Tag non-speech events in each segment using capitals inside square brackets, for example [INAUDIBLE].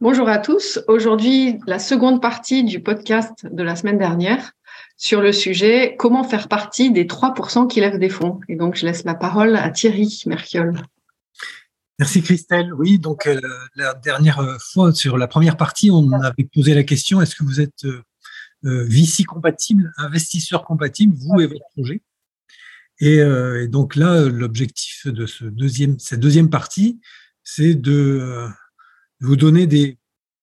Bonjour à tous. Aujourd'hui, la seconde partie du podcast de la semaine dernière sur le sujet comment faire partie des 3% qui lèvent des fonds. Et donc, je laisse la parole à Thierry Merchiol. Merci Christelle. Oui, donc euh, la dernière fois, sur la première partie, on avait posé la question est-ce que vous êtes euh, euh, VC compatible, investisseur compatible, vous et votre projet? Et, et, donc là, l'objectif de cette deuxième partie, c'est de vous donner des,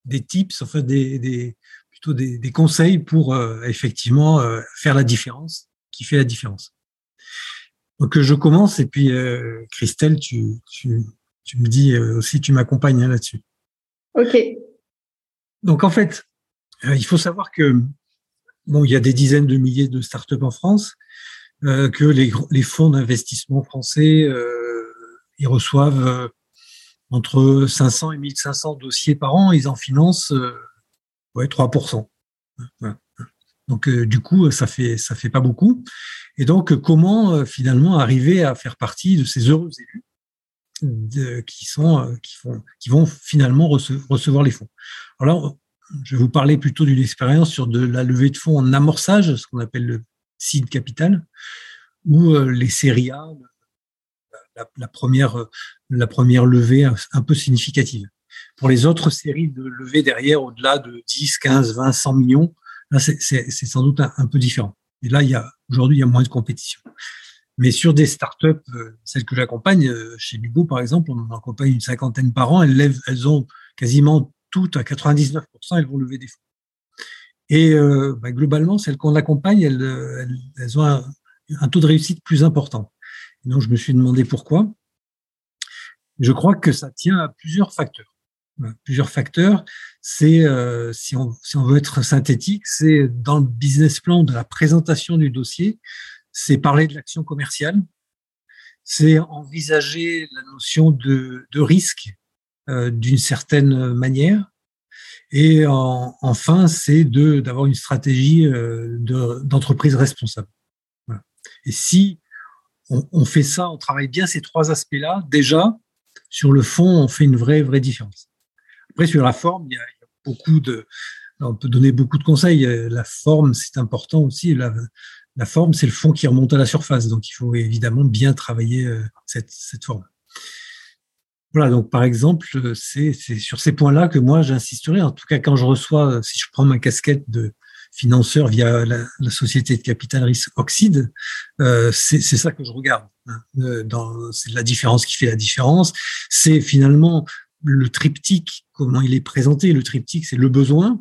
des tips, enfin des, des plutôt des, des, conseils pour euh, effectivement euh, faire la différence, qui fait la différence. Donc je commence et puis euh, Christelle, tu, tu, tu, me dis aussi, tu m'accompagnes hein, là-dessus. Ok. Donc en fait, il faut savoir que bon, il y a des dizaines de milliers de startups en France, que les, les fonds d'investissement français ils reçoivent entre 500 et 1500 dossiers par an, ils en financent euh, ouais, 3%. Donc euh, du coup, ça fait ça fait pas beaucoup. Et donc comment euh, finalement arriver à faire partie de ces heureux élus qui sont qui font qui vont finalement recevoir les fonds? Alors je vais vous parler plutôt d'une expérience sur de la levée de fonds en amorçage, ce qu'on appelle le seed capital, où les séries A, la, première, la première levée un, peu significative. Pour les autres séries de levées derrière, au-delà de 10, 15, 20, 100 millions, là, c'est sans doute un, peu différent. Et là, aujourd'hui, il y a moins de compétition. Mais sur des startups, euh, celles que j'accompagne, euh, chez Bibo par exemple, on en accompagne une cinquantaine par an, elles, lèvent, elles ont quasiment toutes, à 99%, elles vont lever des fonds. Et euh, bah, globalement, celles qu'on accompagne, elles, ont un, un, taux de réussite plus important. Donc, je me suis demandé pourquoi. Je crois que ça tient à plusieurs facteurs. Plusieurs facteurs, c'est, euh, si, on, veut être synthétique, c'est dans le business plan de la présentation du dossier, c'est parler de l'action commerciale, c'est envisager la notion de, risque euh, d'une certaine manière, et en, enfin, c'est d'avoir une stratégie euh, de, d'entreprise responsable. Et si on, fait ça, on travaille bien ces trois aspects-là, déjà, sur le fond, on fait une vraie, vraie différence. Après, sur la forme, il y a, beaucoup de, on peut donner beaucoup de conseils. La forme, c'est important aussi. La, forme, c'est le fond qui remonte à la surface. Donc, il faut évidemment bien travailler euh, cette, cette forme. Voilà, donc par exemple, c'est sur ces points-là que moi j'insisterai. En tout cas, quand je reçois, si je prends ma casquette de financeur via la, société de capital risque Oxide, euh, c'est ça que je regarde. Hein. Euh, c'est la différence qui fait la différence. C'est finalement le triptyque, comment il est présenté. Le triptyque, c'est le besoin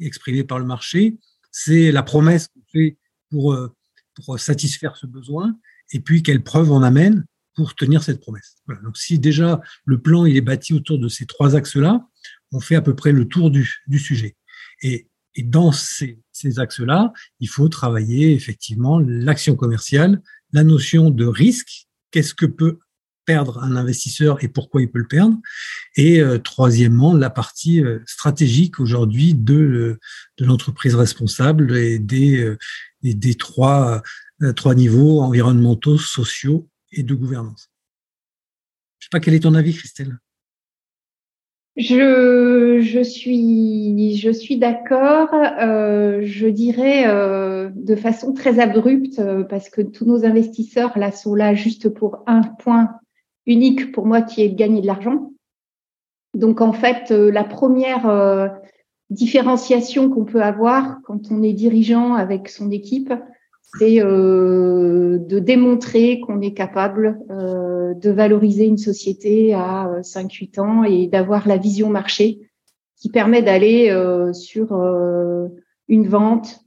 exprimé par le marché, c'est la promesse qu'on fait pour, euh, pour satisfaire ce besoin, et puis quelle preuve on amène pour tenir cette promesse. Donc si déjà le plan il est bâti autour de ces trois axes-là, on fait à peu près le tour du, du sujet. Et et dans ces, ces axes-là, il faut travailler effectivement l'action commerciale, la notion de risque, qu'est-ce que peut perdre un investisseur et pourquoi il peut le perdre. Et euh, troisièmement, la partie euh, stratégique aujourd'hui de, euh, de l'entreprise responsable et des, et des trois, trois niveaux environnementaux, sociaux et de gouvernance. Je sais pas quel est ton avis, Christelle. Je, suis, je suis d'accord. Euh, je dirais euh, de façon très abrupte euh, parce que tous nos investisseurs là sont là juste pour un point unique pour moi qui est de gagner de l'argent. Donc en fait, la première différenciation qu'on peut avoir quand on est dirigeant avec son équipe, c'est euh, de démontrer qu'on est capable euh, de valoriser une société à 5-8 euh, ans et d'avoir la vision marché qui permet d'aller sur une vente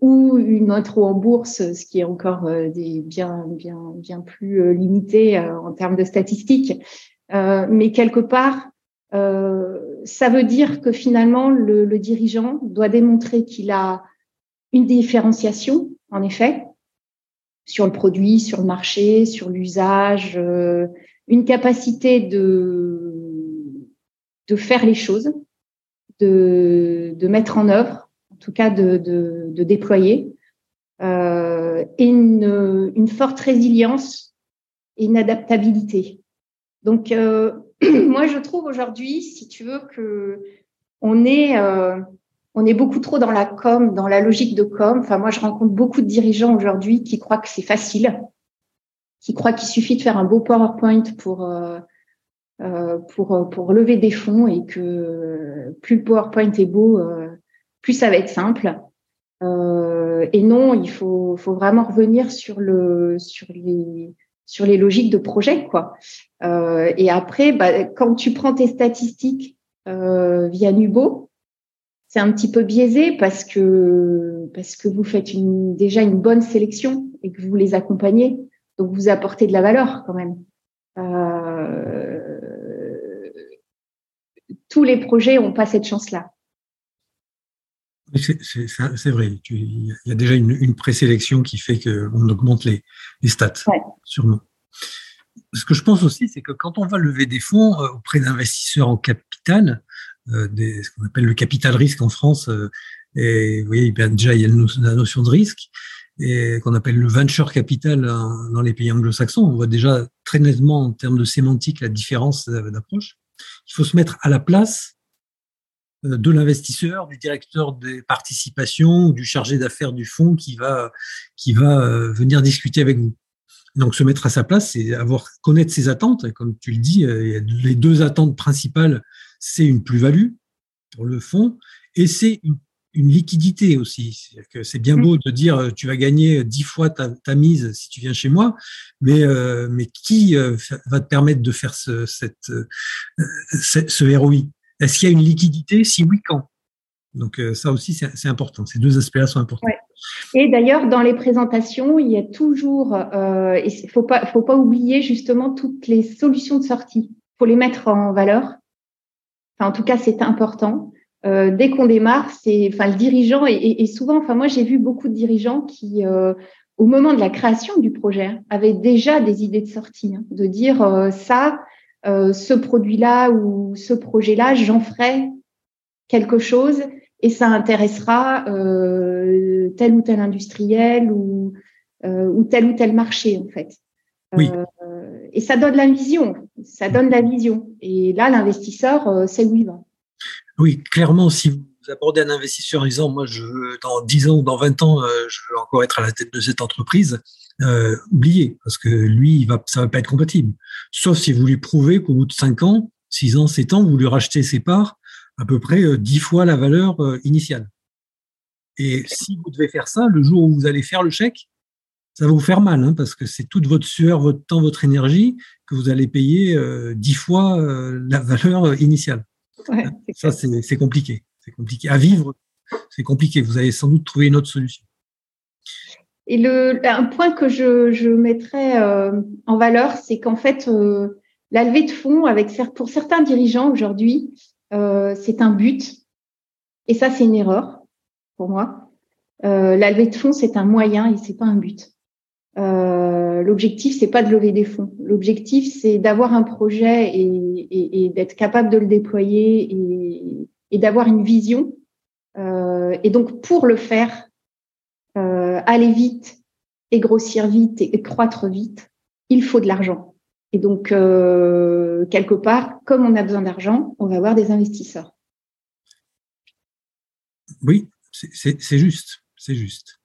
ou une intro en bourse, ce qui est encore des, bien, bien, bien plus limité en termes de statistiques. mais quelque part, ça veut dire que finalement, le, le dirigeant doit démontrer qu'il a une différenciation, en effet, sur le produit, sur le marché, sur l'usage, euh, une capacité de, de faire les choses, de, de mettre en œuvre, en tout cas de, déployer, euh, et une, une, forte résilience et une adaptabilité. Donc, euh, [CLEARS THROAT] moi, je trouve aujourd'hui, si tu veux, que on est, on est beaucoup trop dans la com, dans la logique de com. Enfin, moi, je rencontre beaucoup de dirigeants aujourd'hui qui croient que c'est facile, qui croient qu'il suffit de faire un beau PowerPoint pour euh, euh pour pour lever des fonds et que plus PowerPoint est beau, euh, plus ça va être simple. Euh, et non, il faut faut vraiment revenir sur le sur les sur les logiques de projet, quoi. et après, bah, quand tu prends tes statistiques via Nubo, c'est un petit peu biaisé parce que parce que vous faites une, déjà une bonne sélection et que vous les accompagnez, donc vous apportez de la valeur quand même. Euh, tous les projets n'ont pas cette chance-là. C'est vrai. Il y a déjà une, présélection qui fait qu'on augmente les, les stats, sûrement. Ce que je pense aussi, c'est que quand on va lever des fonds euh, auprès d'investisseurs en capital, des, ce qu'on appelle le capital risque en France. Euh, et vous voyez, déjà, il y a la notion de risque et qu'on appelle le venture capital dans les pays anglo-saxons. On voit déjà très nettement en termes de sémantique la différence d'approche. Il faut se mettre à la place euh, de l'investisseur, du directeur des participations, du chargé d'affaires du fonds qui va qui va venir discuter avec vous. Donc se mettre à sa place, c'est avoir connaître ses attentes. Comme tu le dis, il y a les deux attentes principales c'est une plus-value pour le fonds et c'est une, liquidité aussi. C'est bien beau de dire euh, tu vas gagner dix fois ta, mise si tu viens chez moi, mais, euh, mais qui euh, va te permettre de faire ce, cette, ce ROI Est-ce qu'il y a une liquidité? Si oui, quand? Donc ça aussi, c'est important. Ces deux aspects-là sont importants. Et d'ailleurs, dans les présentations, il y a toujours, euh, il faut pas, faut pas oublier justement toutes les solutions de sortie. Il faut les mettre en valeur en tout cas, c'est important. Euh, dès qu'on démarre, c'est, enfin, le dirigeant et, souvent, enfin, moi, j'ai vu beaucoup de dirigeants qui, euh, au moment de la création du projet, avaient déjà des idées de sortie, hein, de dire euh, ça, ce produit-là ou ce projet-là, j'en ferai quelque chose et ça intéressera tel ou tel industriel ou, ou tel ou tel marché, en fait. Oui et ça donne la vision. Ça donne la vision. Et là, l'investisseur euh, sait où il va. Oui, clairement, si vous abordez un investisseur en disant, moi, je dans 10 ans ou dans 20 ans, euh, je veux encore être à la tête de cette entreprise, euh, oubliez, parce que lui, ça va pas être compatible. Sauf si vous lui prouvez qu'au bout de 5 ans, 6 ans, 7 ans, vous lui rachetez ses parts à peu près 10 fois la valeur initiale. Et si vous devez faire ça, le jour où vous allez faire le chèque, ça va vous faire mal, hein, parce que c'est toute votre sueur, votre temps, votre énergie que vous allez payer euh, dix fois euh, la valeur initiale. ça, c'est compliqué. C'est compliqué. À vivre, c'est compliqué. Vous allez sans doute trouver une autre solution. Et le, un point que je, je mettrais euh, en valeur, c'est qu'en fait, la levée de fonds, avec, pour certains dirigeants aujourd'hui, c'est un but. Et ça, c'est une erreur pour moi. la levée de fonds, c'est un moyen et c'est pas un but. Euh, l'objectif, c'est pas de lever des fonds. L'objectif, c'est d'avoir un projet et, et, d'être capable de le déployer et, et d'avoir une vision. Euh, et donc, pour le faire, euh, aller vite et grossir vite et, croître vite, il faut de l'argent. Et donc, euh, quelque part, comme on a besoin d'argent, on va avoir des investisseurs. Oui, c'est juste, c'est juste.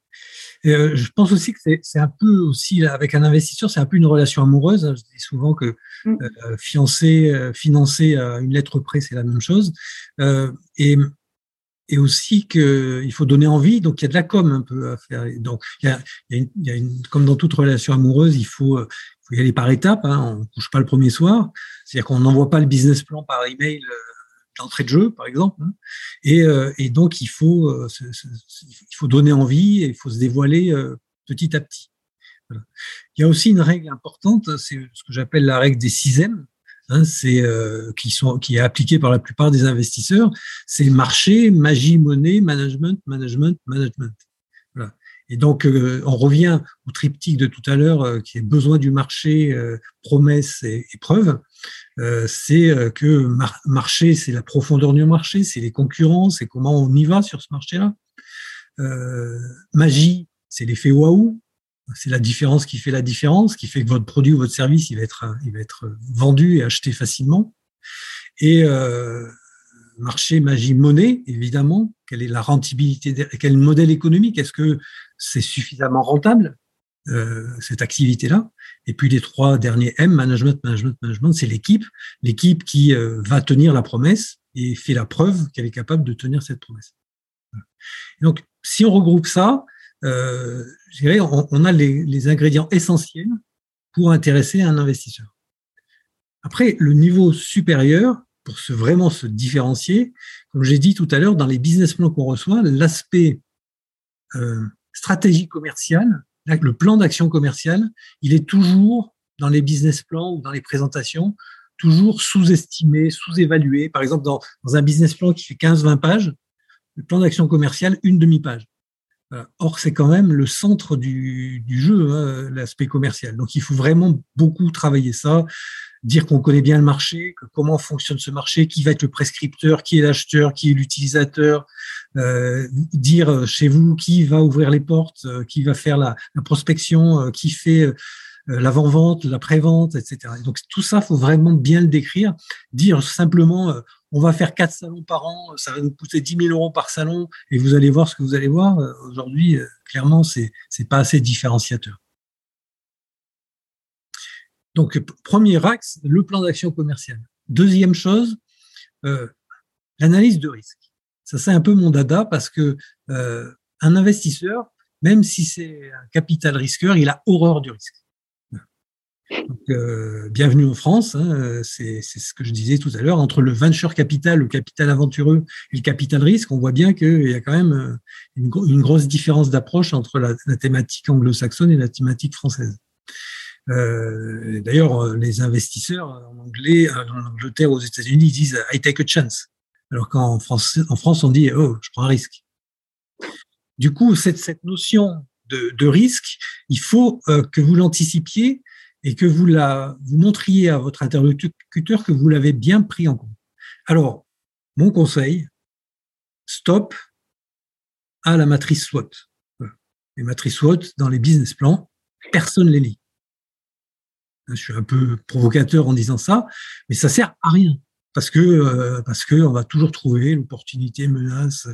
Euh, je pense aussi que c'est un peu aussi, avec un investisseur, c'est un peu une relation amoureuse. Je dis souvent que mm. euh, fiancé, euh, financer à une lettre près, c'est la même chose. Euh, et, et aussi qu'il faut donner envie, donc il y a de la com un peu à faire. Donc, il y a, il y a, une, il y a une, comme dans toute relation amoureuse, il faut, faut y aller par étapes. Hein, on ne couche pas le premier soir. C'est-à-dire qu'on n'envoie pas le business plan par email d'entrée de jeu, par exemple. Hein. Et, euh, et, donc, il faut, euh, il faut donner envie et il faut se dévoiler euh, petit à petit. Il y a aussi une règle importante, c'est ce que j'appelle la règle des sixièmes. hein, c'est qui sont qui est appliqué par la plupart des investisseurs, c'est marché, magie, monnaie, management, management, management. Et donc euh, on revient au triptyque de tout à l'heure euh, qui est besoin du marché, promesse et, et preuve. c'est que marché, c'est la profondeur du marché, c'est les concurrents, c'est comment on y va sur ce marché-là. magie, c'est l'effet waouh, c'est la différence qui fait la différence, qui fait que votre produit ou votre service, il va être, il va être vendu et acheté facilement. Et euh, marché, magie, monnaie, évidemment. Quelle est la rentabilité, quel modèle économique? Est-ce que c'est suffisamment rentable euh, cette activité-là Et puis les trois derniers M, management, management, management, c'est l'équipe, l'équipe qui euh, va tenir la promesse et fait la preuve qu'elle est capable de tenir cette promesse. Donc, si on regroupe ça, euh, je dirais, on, a les, ingrédients essentiels pour intéresser un investisseur. Après, le niveau supérieur, pour se vraiment se différencier, comme j'ai dit tout à l'heure, dans les business plans qu'on reçoit, l'aspect euh, stratégie commerciale, le plan d'action commerciale, il est toujours dans les business plans ou dans les présentations, toujours sous-estimé, sous-évalué. Par exemple, dans, un business plan qui fait 15-20 pages, le plan d'action commerciale, une demi-page. Euh, or, c'est quand même le centre du, jeu, hein, l'aspect commercial. Donc, il faut vraiment beaucoup travailler ça, dire qu'on connaît bien le marché, que comment fonctionne ce marché, qui va être le prescripteur, qui est l'acheteur, qui est l'utilisateur, euh, dire chez vous qui va ouvrir les portes, euh, qui va faire la, prospection, qui fait l'avant-vente, la pré-vente, etc. donc, tout ça, faut vraiment bien le décrire. Dire simplement, on va faire quatre salons par an, ça va nous coûter 10 000 euros par salon, et vous allez voir ce que vous allez voir. Aujourd'hui, euh, clairement, c'est c'est pas assez différenciateur. Donc, premier axe, le plan d'action commercial. Deuxième chose, euh, l'analyse de risque. Ça, c'est un peu mon dada parce que euh, un investisseur, même si c'est un capital risqueur, il a horreur du risque. Euh, bienvenue en France, hein, c'est ce que je disais tout à l'heure. Entre le venture capital, le capital aventureux et le capital risque, on voit bien qu'il y a quand même une, grosse différence d'approche entre la thématique anglo-saxonne et la thématique française. Euh, D'ailleurs, euh, les investisseurs en anglais, en Angleterre, aux États-Unis, ils disent I take a chance. Alors qu'en France, en France, on dit oh, je prends un risque. Du coup, cette, cette notion de, de risque, il faut euh, que vous l'anticipiez et que vous, la, vous montriez à votre interlocuteur que vous l'avez bien pris en compte. Alors, mon conseil, stop à la matrice SWOT. Les matrices SWOT, dans les business plans, personne les lit. Je suis un peu provocateur en disant ça, mais ça sert à rien parce que euh, parce que on va toujours trouver l'opportunité, menace,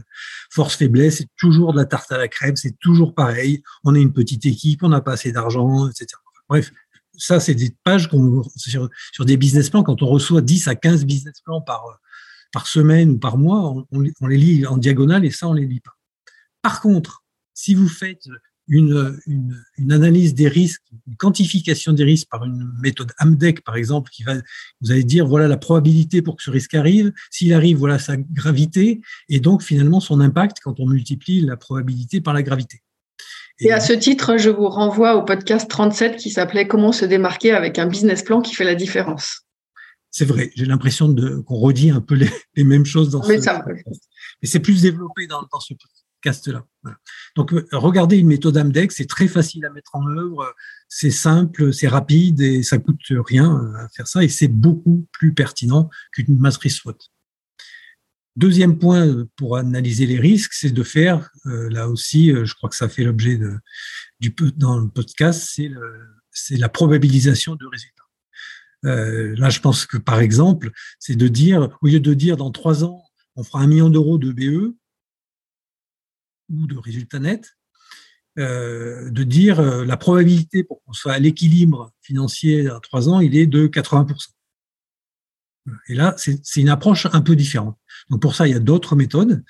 force, faiblesse. C'est toujours de la tarte à la crème. C'est toujours pareil. On est une petite équipe, on n'a pas assez d'argent, etc. Bref, ça, c'est des pages sur, des business plans, quand on reçoit 10 à 15 business plans par, par semaine ou par mois, on, on, les lit en diagonale et ça, on les lit pas. Par contre, si vous faites une, une, une, analyse des risques, une quantification des risques par une méthode AMDEC, par exemple, qui va, vous allez dire, voilà la probabilité pour que ce risque arrive. S'il arrive, voilà sa gravité et donc finalement son impact quand on multiplie la probabilité par la gravité. Et, à ce titre, je vous renvoie au podcast 37 qui s'appelait Comment se démarquer avec un business plan qui fait la différence. C'est vrai, j'ai l'impression qu'on redit un peu les, mêmes choses dans Mais ce Mais c'est plus développé dans, ce podcast-là. Donc, euh, regardez une méthode Amdex, c'est très facile à mettre en œuvre, c'est simple, c'est rapide et ça coûte rien euh, à faire ça et c'est beaucoup plus pertinent qu'une matrice SWOT. Deuxième point euh, pour analyser les risques, c'est de faire, là aussi, je crois que ça fait l'objet du dans le podcast, c'est la probabilisation de résultats. Là, je pense que par exemple, c'est de dire, au lieu de dire dans trois ans, on fera un million d'euros de BE ou de résultats nets, euh, de dire la probabilité pour qu'on soit à l'équilibre financier dans trois ans, il est de 80%. Et là, c'est une approche un peu différente. Donc pour ça, il y a d'autres méthodes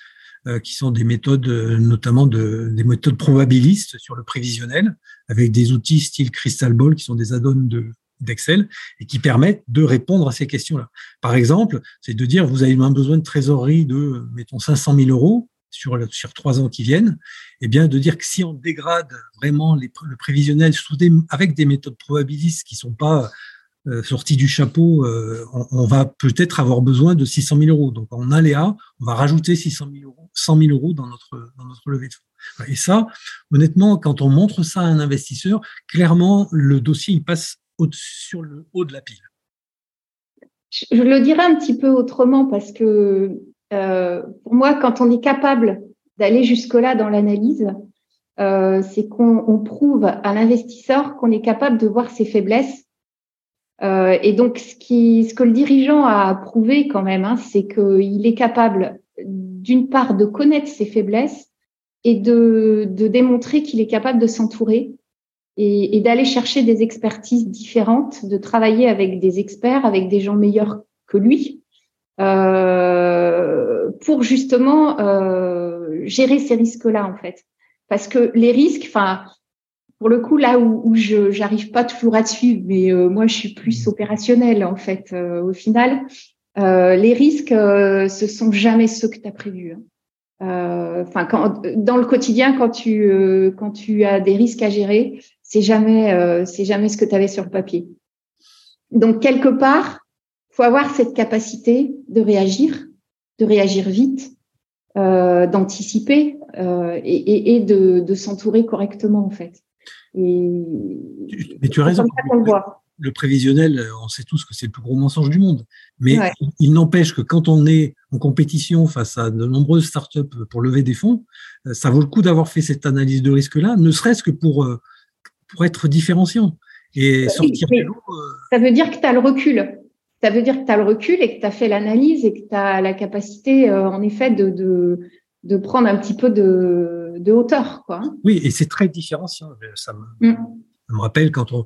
euh, qui sont des méthodes, euh, notamment de, des méthodes probabilistes sur le prévisionnel, avec des outils style Crystal Ball, qui sont des add-ons de, d'Excel et qui permettent de répondre à ces questions-là. Par exemple, c'est de dire vous avez un besoin de trésorerie de, mettons, 500 000 euros sur, sur trois ans qui viennent, eh bien de dire que si on dégrade vraiment le prévisionnel avec des méthodes probabilistes qui sont pas euh, sorti du chapeau, euh, on, va peut-être avoir besoin de 600 000 euros. Donc en aléa, on va rajouter 600 000 euros, 100 000 euros dans notre, dans notre levée de fonds. Et ça, honnêtement, quand on montre ça à un investisseur, clairement, le dossier, il passe sur le haut de la pile. Je le dirais un petit peu autrement parce que euh, pour moi, quand on est capable d'aller jusque-là dans l'analyse, euh, c'est qu'on prouve à l'investisseur qu'on est capable de voir ses faiblesses. Euh, et donc, ce, qui, ce que le dirigeant a prouvé quand même, hein, c'est qu'il est capable, d'une part, de connaître ses faiblesses et de, de démontrer qu'il est capable de s'entourer et, et d'aller chercher des expertises différentes, de travailler avec des experts, avec des gens meilleurs que lui, euh, pour justement euh, gérer ces risques-là, en fait. Parce que les risques, enfin, pour le coup, là où, où je n'arrive pas toujours à suivre, mais euh, moi, je suis plus opérationnelle en fait. Euh, au final, euh, les risques, ce sont jamais ceux que tu as prévus. Hein. Enfin, dans le quotidien, quand tu quand tu as des risques à gérer, c'est jamais c'est jamais ce que tu avais sur le papier. Donc quelque part, faut avoir cette capacité de réagir, de réagir vite, d'anticiper et, et, et, de, de s'entourer correctement en fait. Mais tu as raison. Le, prévisionnel, euh, on sait tous que c'est le plus gros mensonge du monde. Mais il, n'empêche que quand on est en compétition face à de nombreuses startups pour lever des fonds, euh, ça vaut le coup d'avoir fait cette analyse de risque-là, ne serait-ce que pour, euh, pour être différenciant. Et sortir de l'eau. Ça veut dire que tu as le recul. Ça veut dire que tu as le recul et que tu as fait l'analyse et que tu as la capacité, en effet, de, de, de prendre un petit peu de, de, hauteur. Quoi. Oui, et c'est très différenciant. Ça me, mm. me, rappelle quand on,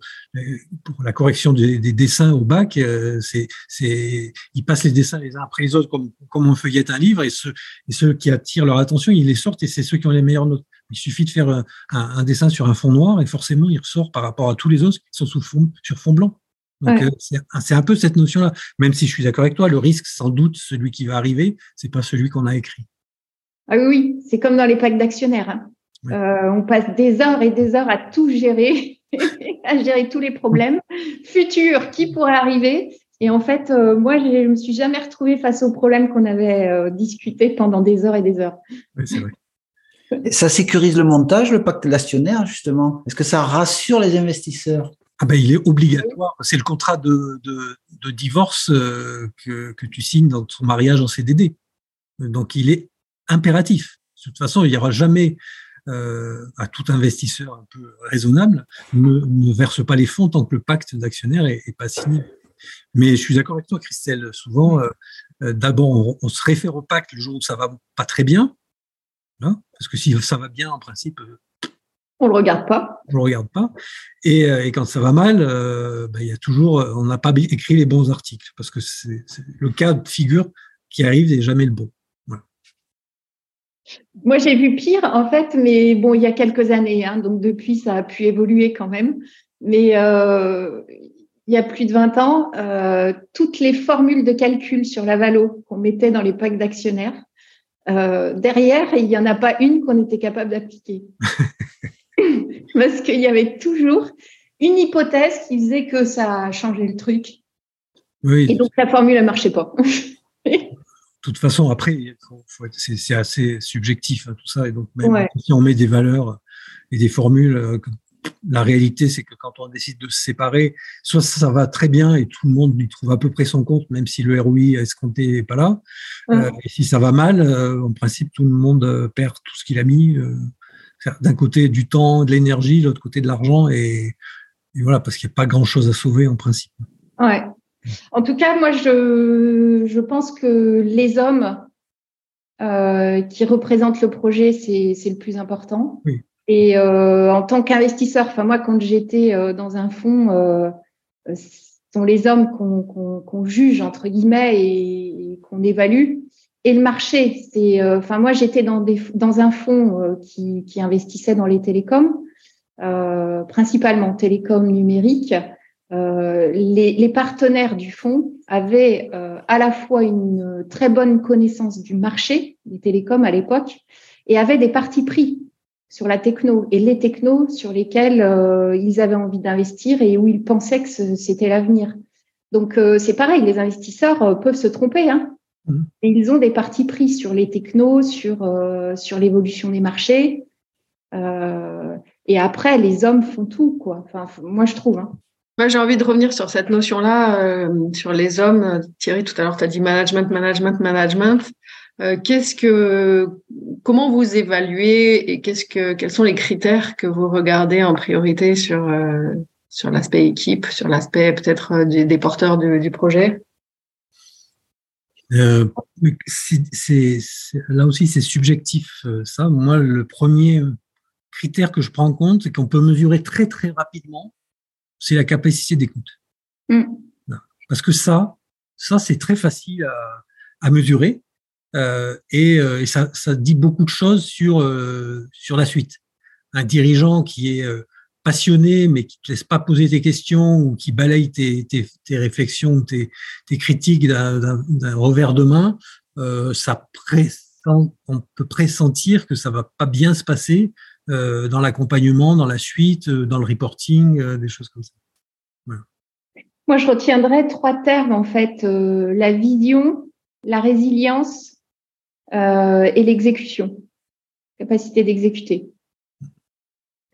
pour la correction des, dessins au bac, euh, c'est, c'est, ils passent les dessins les uns après les autres comme, comme on feuillette un livre et ceux, et ceux qui attirent leur attention, ils les sortent et c'est ceux qui ont les meilleures notes. Il suffit de faire un, un, dessin sur un fond noir et forcément il ressort par rapport à tous les autres qui sont sous fond, sur fond blanc. Donc euh, c'est un peu cette notion-là. Même si je suis d'accord avec toi, le risque, sans doute, celui qui va arriver, c'est pas celui qu'on a écrit. Ah oui, c'est comme dans les packs d'actionnaires. Hein. Euh, on passe des heures et des heures à tout gérer, [LAUGHS] à gérer tous les problèmes futurs qui pourraient arriver. Et en fait, euh, moi, je ne me suis jamais retrouvée face aux problèmes qu'on avait euh, discutés pendant des heures et des heures. Oui, c'est vrai. ça sécurise le montage, le pacte d'actionnaires, justement? Est-ce que ça rassure les investisseurs? Ah ben, il est obligatoire. C'est le contrat de, de, de divorce que, que tu signes dans ton mariage en CDD. Donc, il est impératif. De toute façon, il n'y aura jamais euh, à tout investisseur un peu raisonnable ne, verse pas les fonds tant que le pacte d'actionnaire est, pas signé. Mais je suis d'accord avec toi, Christelle. Souvent, euh, euh, d'abord, on, se réfère au pacte le jour où ça va pas très bien, hein, parce que si ça va bien, en principe, on le regarde pas. On le regarde pas. Et, quand ça va mal, ben, il y a toujours, on n'a pas écrit les bons articles, parce que c'est le cas de figure qui arrive n'est jamais le bon. Moi, j'ai vu pire, en fait, mais bon, il y a quelques années, hein, donc depuis, ça a pu évoluer quand même. Mais euh, il y a plus de 20 ans, euh, toutes les formules de calcul sur la valo qu'on mettait dans les packs d'actionnaires, euh, derrière, il n'y en a pas une qu'on était capable d'appliquer. [LAUGHS] [LAUGHS] Parce qu'il y avait toujours une hypothèse qui faisait que ça a changé le truc. Et donc, la formule ne marchait pas. toute façon, après, c'est assez subjectif hein, tout ça. Et donc, même si on met des valeurs et des formules, euh, la réalité, c'est que quand on décide de se séparer, soit ça va très bien et tout le monde y trouve à peu près son compte, même si le ROI escompté n'est pas là. Euh, et si ça va mal, euh, en principe, tout le monde perd tout ce qu'il a mis. D'un côté, du temps, de l'énergie, de l'autre côté, de l'argent. Et, et, voilà, parce qu'il n'y a pas grand-chose à sauver en principe. Ouais. En tout cas, moi, je, je pense que les hommes euh, qui représentent le projet, c'est le plus important. Et euh, en tant qu'investisseur, enfin moi, quand j'étais euh, dans un fonds, ce sont les hommes qu'on juge entre guillemets et, qu'on évalue. Et le marché, c'est, enfin moi, j'étais dans, un fonds qui, qui investissait dans les télécoms, principalement télécoms numériques. Euh, les, partenaires du fonds avaient euh, à la fois une très bonne connaissance du marché des télécoms à l'époque et avaient des partis pris sur la techno et les technos sur lesquels euh, ils avaient envie d'investir et où ils pensaient que c'était l'avenir. Donc c'est pareil, les investisseurs peuvent se tromper. Hein. Ils ont des partis pris sur les technos, sur, sur l'évolution des marchés. et après, les hommes font tout, quoi. Enfin, moi, je trouve. Hein. Moi, j'ai envie de revenir sur cette notion-là, sur les hommes. Thierry, tout à l'heure, tu as dit management, management, management. Euh, qu'est-ce que, comment vous évaluez et qu'est-ce que, quels sont les critères que vous regardez en priorité sur euh, sur l'aspect équipe, sur l'aspect peut-être euh, des, porteurs du, projet? C'est, là aussi, c'est subjectif. Ça, moi, le premier critère que je prends en compte et qu'on peut mesurer très très rapidement, c'est la capacité d'écoute. Mm. Parce que ça, ça c'est très facile à, à mesurer euh, et, euh, et ça, ça, dit beaucoup de choses sur euh, sur la suite. Un dirigeant qui est passionné mais qui te laisse pas poser tes questions ou qui balaye tes, tes, tes réflexions, tes, tes critiques d'un revers de main, euh, ça on peut pressentir que ça va pas bien se passer euh, dans l'accompagnement, dans la suite, dans le reporting, euh, des choses comme ça. Moi, je retiendrai trois termes en fait la vision, la résilience euh, et l'exécution, capacité d'exécuter.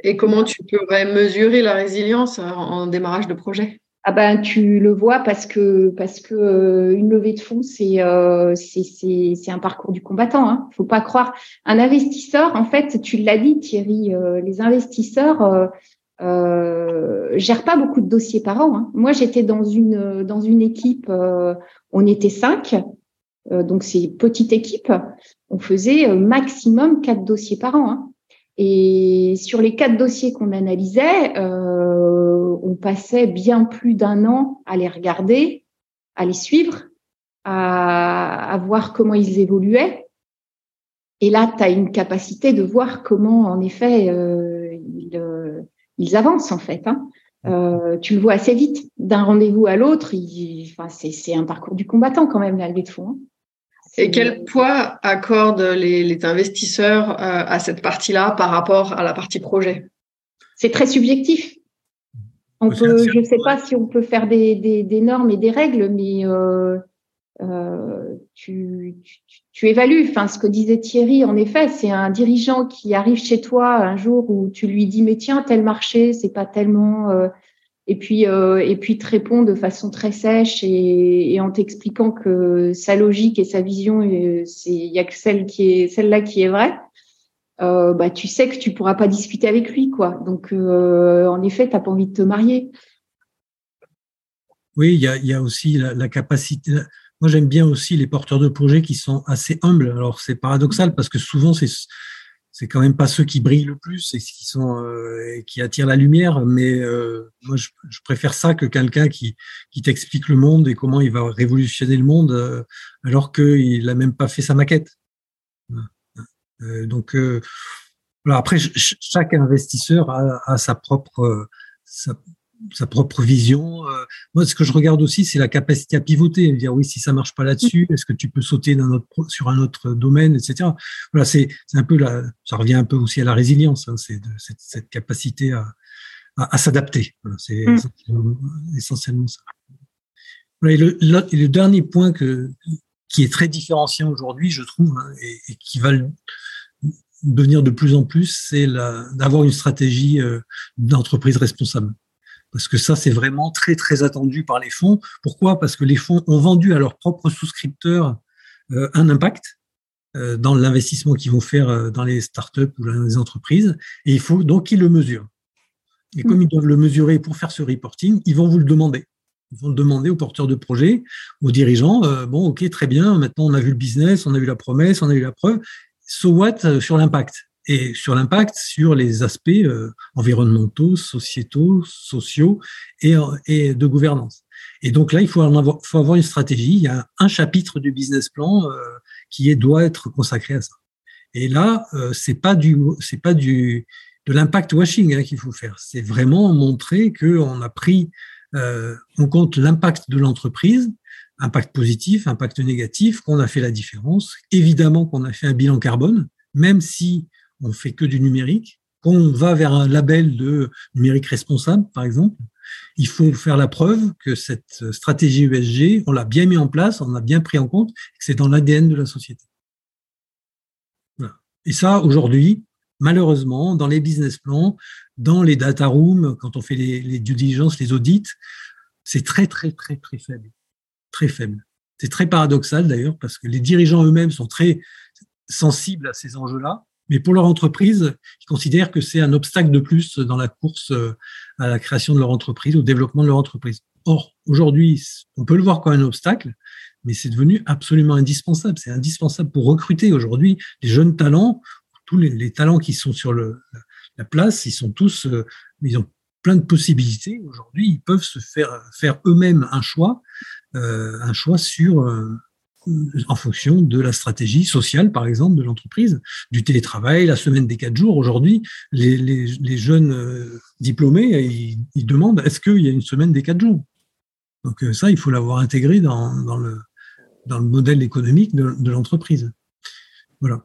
Et comment tu pourrais mesurer la résilience en démarrage de projet? Ah ben tu le vois parce que parce que euh, une levée de fonds c'est euh, c'est un parcours du combattant. Hein. Faut pas croire un investisseur en fait tu l'as dit Thierry euh, les investisseurs euh, euh, gèrent pas beaucoup de dossiers par an. Hein. Moi j'étais dans une dans une équipe on était cinq euh, donc c'est petite équipe, on faisait euh, maximum quatre dossiers par an. Hein. Et sur les quatre dossiers qu'on analysait, euh, on passait bien plus d'un an à les regarder, à les suivre, à, à voir comment ils évoluaient. Et là, tu as une capacité de voir comment, en effet, euh, ils, euh, ils, avancent, en fait. Hein. Euh, tu le vois assez vite. D'un rendez-vous à l'autre, enfin, c'est un parcours du combattant quand même, la levée de fonds. Hein. Et quel poids accordent les, investisseurs euh, à cette partie-là par rapport à la partie projet? C'est très subjectif. On peut, je ne sais pas si on peut faire des, des, normes et des règles, mais euh, euh, tu, tu, tu, évalues. Enfin, ce que disait Thierry, en effet, c'est un dirigeant qui arrive chez toi un jour où tu lui dis mais tiens tel marché, c'est pas tellement euh, et puis euh, et puis te répond de façon très sèche et, en t'expliquant que sa logique et sa vision euh, c'est il y a que celle qui est celle-là qui est vraie euh, bah tu sais que tu pourras pas discuter avec lui quoi. Donc euh, en effet t'as pas envie de te marier. Oui il y a, aussi la capacité moi j'aime bien aussi les porteurs de projets qui sont assez humbles. Alors c'est paradoxal parce que souvent c'est c'est quand même pas ceux qui brillent le plus et qui sont euh, qui attirent la lumière mais euh, moi je, je, préfère ça que quelqu'un qui qui t'explique le monde et comment il va révolutionner le monde euh, alors qu'il a même pas fait sa maquette. Euh, donc euh, voilà, après chaque investisseur a, a sa propre sa, sa propre vision. Euh, moi, ce que je regarde aussi, c'est la capacité à pivoter, dire oui, si ça marche pas là-dessus, est-ce que tu peux sauter autre, sur un autre domaine, etc. Voilà, c'est un peu la, ça revient un peu aussi à la résilience, hein, c'est cette, cette, capacité à, à, à s'adapter. Voilà, c'est mm. essentiellement ça. Voilà, et, le, et, le, dernier point que, qui est très différenciant aujourd'hui, je trouve, hein, et, et, qui va devenir de plus en plus, c'est d'avoir une stratégie euh, d'entreprise responsable parce que ça, c'est vraiment très, très attendu par les fonds. Pourquoi? Parce que les fonds ont vendu à leurs propres souscripteurs euh, un impact euh, dans l'investissement qu'ils vont faire euh, dans les startups ou dans les entreprises, et il faut donc qu'ils le mesurent. Et comme ils doivent le mesurer pour faire ce reporting, ils vont vous le demander. Ils vont le demander aux porteurs de projet, aux dirigeants. bon, ok, très bien. Maintenant, on a vu le business, on a vu la promesse, on a vu la preuve. So what sur l'impact? Et sur l'impact sur les aspects euh, environnementaux, sociétaux, sociaux et, et, de gouvernance. Et donc là, il faut, avoir, faut avoir une stratégie. Il y a un chapitre du business plan euh, qui est, doit être consacré à ça. Et là, euh, c'est pas du, c'est pas du de l'impact washing hein, qu'il faut faire. C'est vraiment montrer que on a pris euh, en compte l'impact de l'entreprise, impact positif, impact négatif, qu'on a fait la différence. Évidemment qu'on a fait un bilan carbone, même si on fait que du numérique, qu'on va vers un label de numérique responsable, par exemple, il faut faire la preuve que cette stratégie ESG, on l'a bien mis en place, on l'a bien pris en compte, que c'est dans l'ADN de la société. Et ça, aujourd'hui, malheureusement, dans les business plans, dans les data rooms, quand on fait les, les due diligence, les audits, c'est très, très, très, très faible. Très faible. C'est très paradoxal d'ailleurs, parce que les dirigeants eux-mêmes sont très sensibles à ces enjeux-là, mais pour leur entreprise, ils considèrent que c'est un obstacle de plus dans la course euh, à la création de leur entreprise, au développement de leur entreprise. Or, aujourd'hui, on peut le voir comme un obstacle, mais c'est devenu absolument indispensable. C'est indispensable pour recruter aujourd'hui des jeunes talents. Tous les, talents qui sont sur la place, ils sont tous, euh, ils ont plein de possibilités. Aujourd'hui, ils peuvent se faire faire eux-mêmes un choix, euh, un choix sur en fonction de la stratégie sociale, par exemple, de l'entreprise, du télétravail, la semaine des quatre jours. Aujourd'hui, les, jeunes euh, diplômés, ils, ils demandent est-ce qu'il y a une semaine des quatre jours? Donc euh, ça, il faut l'avoir intégré dans, dans, le, dans le modèle économique de, de l'entreprise. Voilà.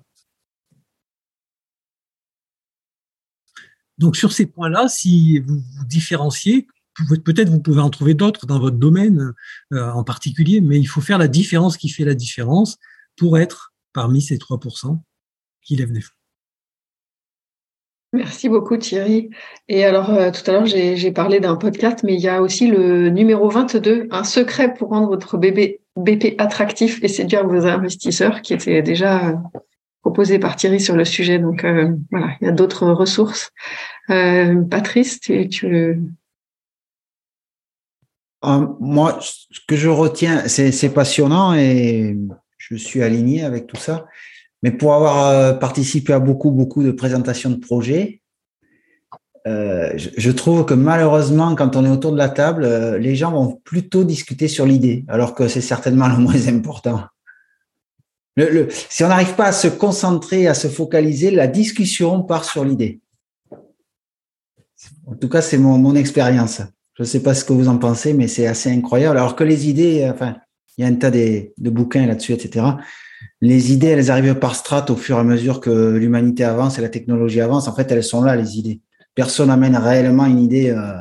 Donc sur ces points-là, si vous vous différenciez, peut-être vous pouvez en trouver d'autres dans votre domaine euh, en particulier, mais il faut faire la différence qui fait la différence pour être parmi ces 3% qui lèvent des fonds. Merci beaucoup Thierry. Et alors euh, tout à l'heure j'ai parlé d'un podcast, mais il y a aussi le numéro 22, un secret pour rendre votre bébé BP attractif et séduire vos investisseurs, qui était déjà proposé par Thierry sur le sujet. Donc euh, voilà, il y a d'autres ressources. Euh, Patrice, tu, tu... Euh, moi, ce que je retiens, c'est passionnant et je suis aligné avec tout ça. Mais pour avoir euh, participé à beaucoup, beaucoup de présentations de projets, euh, je, trouve que malheureusement, quand on est autour de la table, les gens vont plutôt discuter sur l'idée, alors que c'est certainement le [LAUGHS] moins important. Si on n'arrive pas à se concentrer, à se focaliser, la discussion part sur l'idée. En tout cas, c'est mon expérience. Je ne sais pas ce que vous en pensez, mais c'est assez incroyable. Alors que les idées, enfin, il y a un tas de, bouquins là-dessus, etc. Les idées, elles arrivent par strates au fur et à mesure que l'humanité avance et la technologie avance. En fait, elles sont là, les idées. Personne n'amène réellement une idée. Euh,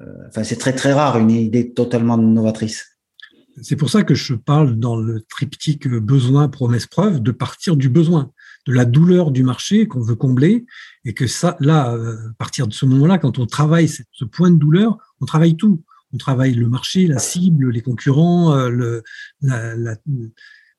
euh, enfin, c'est très très rare une idée totalement novatrice. C'est pour ça que je parle dans le triptyque besoin, promesse, preuve, de partir du besoin, de la douleur du marché qu'on veut combler, et que ça, là, euh, à partir de ce moment-là, quand on travaille ce point de douleur, on travaille tout. On travaille le marché, la cible, les concurrents, euh, le, la,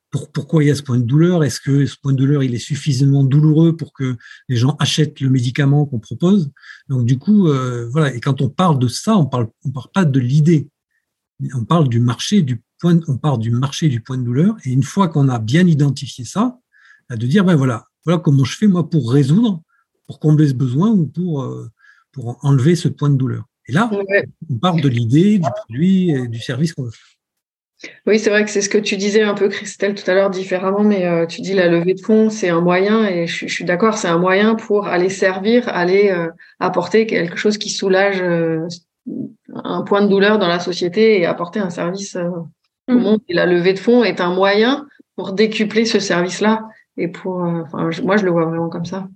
pour, pourquoi il y a ce point de douleur? Est-ce que ce point de douleur il est suffisamment douloureux pour que les gens achètent le médicament qu'on propose? Donc du coup, euh, voilà. Et quand on parle de ça, on parle, on parle pas de l'idée. On parle du marché, du point, on part du marché du point de douleur. Et une fois qu'on a bien identifié ça, de dire ben voilà, voilà comment je fais moi pour résoudre, pour combler ce besoin ou pour euh, pour enlever ce point de douleur. Et là, on parle de l'idée, du produit et du service qu'on veut faire. Oui, c'est vrai que c'est ce que tu disais un peu, Christelle, tout à l'heure différemment, mais euh, tu dis la levée de fonds, c'est un moyen, et je, je suis d'accord, c'est un moyen pour aller servir, aller euh, apporter quelque chose qui soulage euh, un point de douleur dans la société et apporter un service euh, au mmh. monde. Et la levée de fonds est un moyen pour décupler ce service-là. Et pour, euh, enfin, moi, je le vois vraiment comme ça.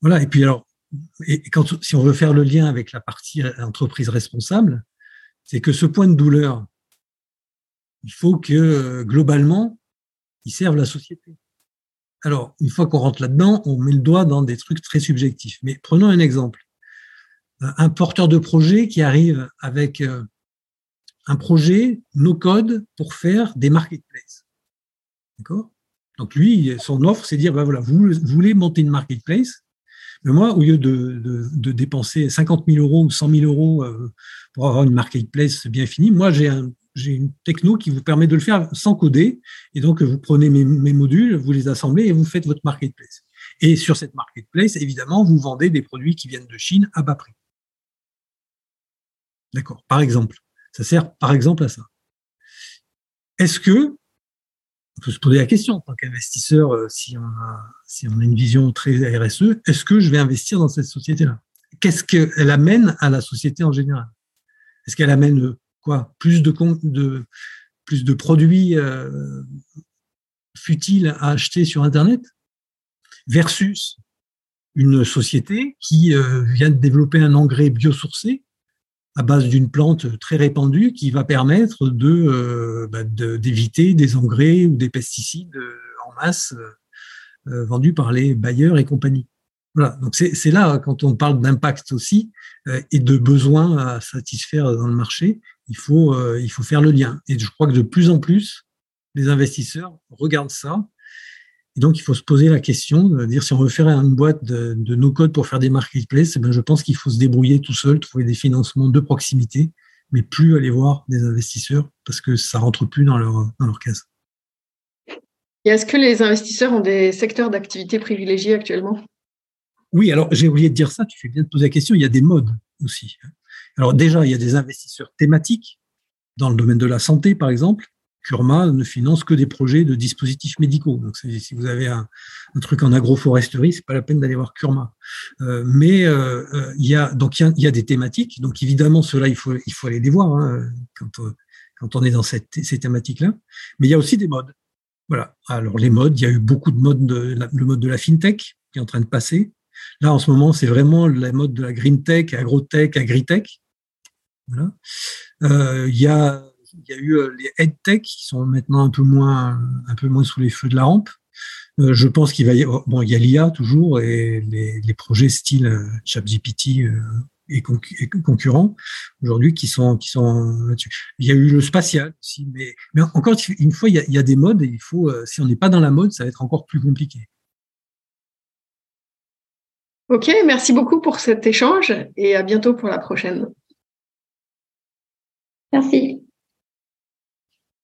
Voilà. Et puis alors, et quand, si on veut faire le lien avec la partie entreprise responsable, c'est que ce point de douleur, il faut que globalement, il serve la société. Alors, une fois qu'on rentre là-dedans, on met le doigt dans des trucs très subjectifs. Mais prenons un exemple. Un porteur de projet qui arrive avec euh, un projet, no code, pour faire des marketplaces. D'accord? Donc lui, son offre, c'est dire, ben voilà, vous, voulez monter une marketplace, mais moi, au lieu de, dépenser 50 000 euros ou 100 000 euros euh, pour avoir une marketplace bien finie, moi, j'ai un, j'ai une techno qui vous permet de le faire sans coder. Et donc, vous prenez mes, modules, vous les assemblez et vous faites votre marketplace. Et sur cette marketplace, évidemment, vous vendez des produits qui viennent de Chine à bas prix. D'accord. Par exemple. Ça sert, par exemple, à ça. Est-ce que on peut se poser la question en tant qu'investisseur, euh, si on a, si on a une vision très RSE, est-ce que je vais investir dans cette société-là? Qu'est-ce qu'elle amène à la société en général? Est-ce qu'elle amène euh, quoi? Plus de, de plus de produits euh, futiles à acheter sur Internet? Versus une société qui vient de développer un engrais biosourcé à base d'une plante très répandue qui va permettre de bah, d'éviter des engrais ou des pesticides en masse vendus par les bailleurs et compagnie. Voilà, donc c'est là quand on parle d'impact aussi et de besoins à satisfaire dans le marché, il faut il faut faire le lien. Et je crois que de plus en plus les investisseurs regardent ça et donc, il faut se poser la question de dire si on veut faire une boîte de, de no-code pour faire des marketplaces, eh ben, je pense qu'il faut se débrouiller tout seul, trouver des financements de proximité, mais plus aller voir des investisseurs parce que ça rentre plus dans leur, dans leur case. Et est-ce que les investisseurs ont des secteurs d'activité privilégiés actuellement? Oui, alors j'ai oublié de dire ça, tu fais bien de poser la question, il y a des modes aussi. Alors déjà, il y a des investisseurs thématiques dans le domaine de la santé, par exemple, Kurma ne finance que des projets de dispositifs médicaux. Donc, si vous avez un, truc en agroforesterie, c'est pas la peine d'aller voir Kurma. Euh, mais euh, euh, il y a donc il y, a, des thématiques. Donc évidemment, ceux-là, il faut il faut aller les voir hein, quand quand on est dans cette, ces thématiques-là. Mais il y a aussi des modes. Voilà. Alors les modes, il y a eu beaucoup de modes. De, le mode de la fintech qui est en train de passer. Là, en ce moment, c'est vraiment la mode de la green tech, agrotech, agritech. Voilà. il y a il y a eu euh, les EdTech qui sont maintenant un peu moins, un peu moins sous les feux de la rampe. Euh, je pense qu'il va y avoir, bon, il y a l'IA toujours et les, les projets style euh, ChatGPT et, concurrents aujourd'hui qui sont qui sont là-dessus. Il y a eu le spatial aussi, mais, mais encore une fois, il y, a, il y a des modes et il faut, si on n'est pas dans la mode, ça va être encore plus compliqué. Ok, merci beaucoup pour cet échange et à bientôt pour la prochaine. Merci.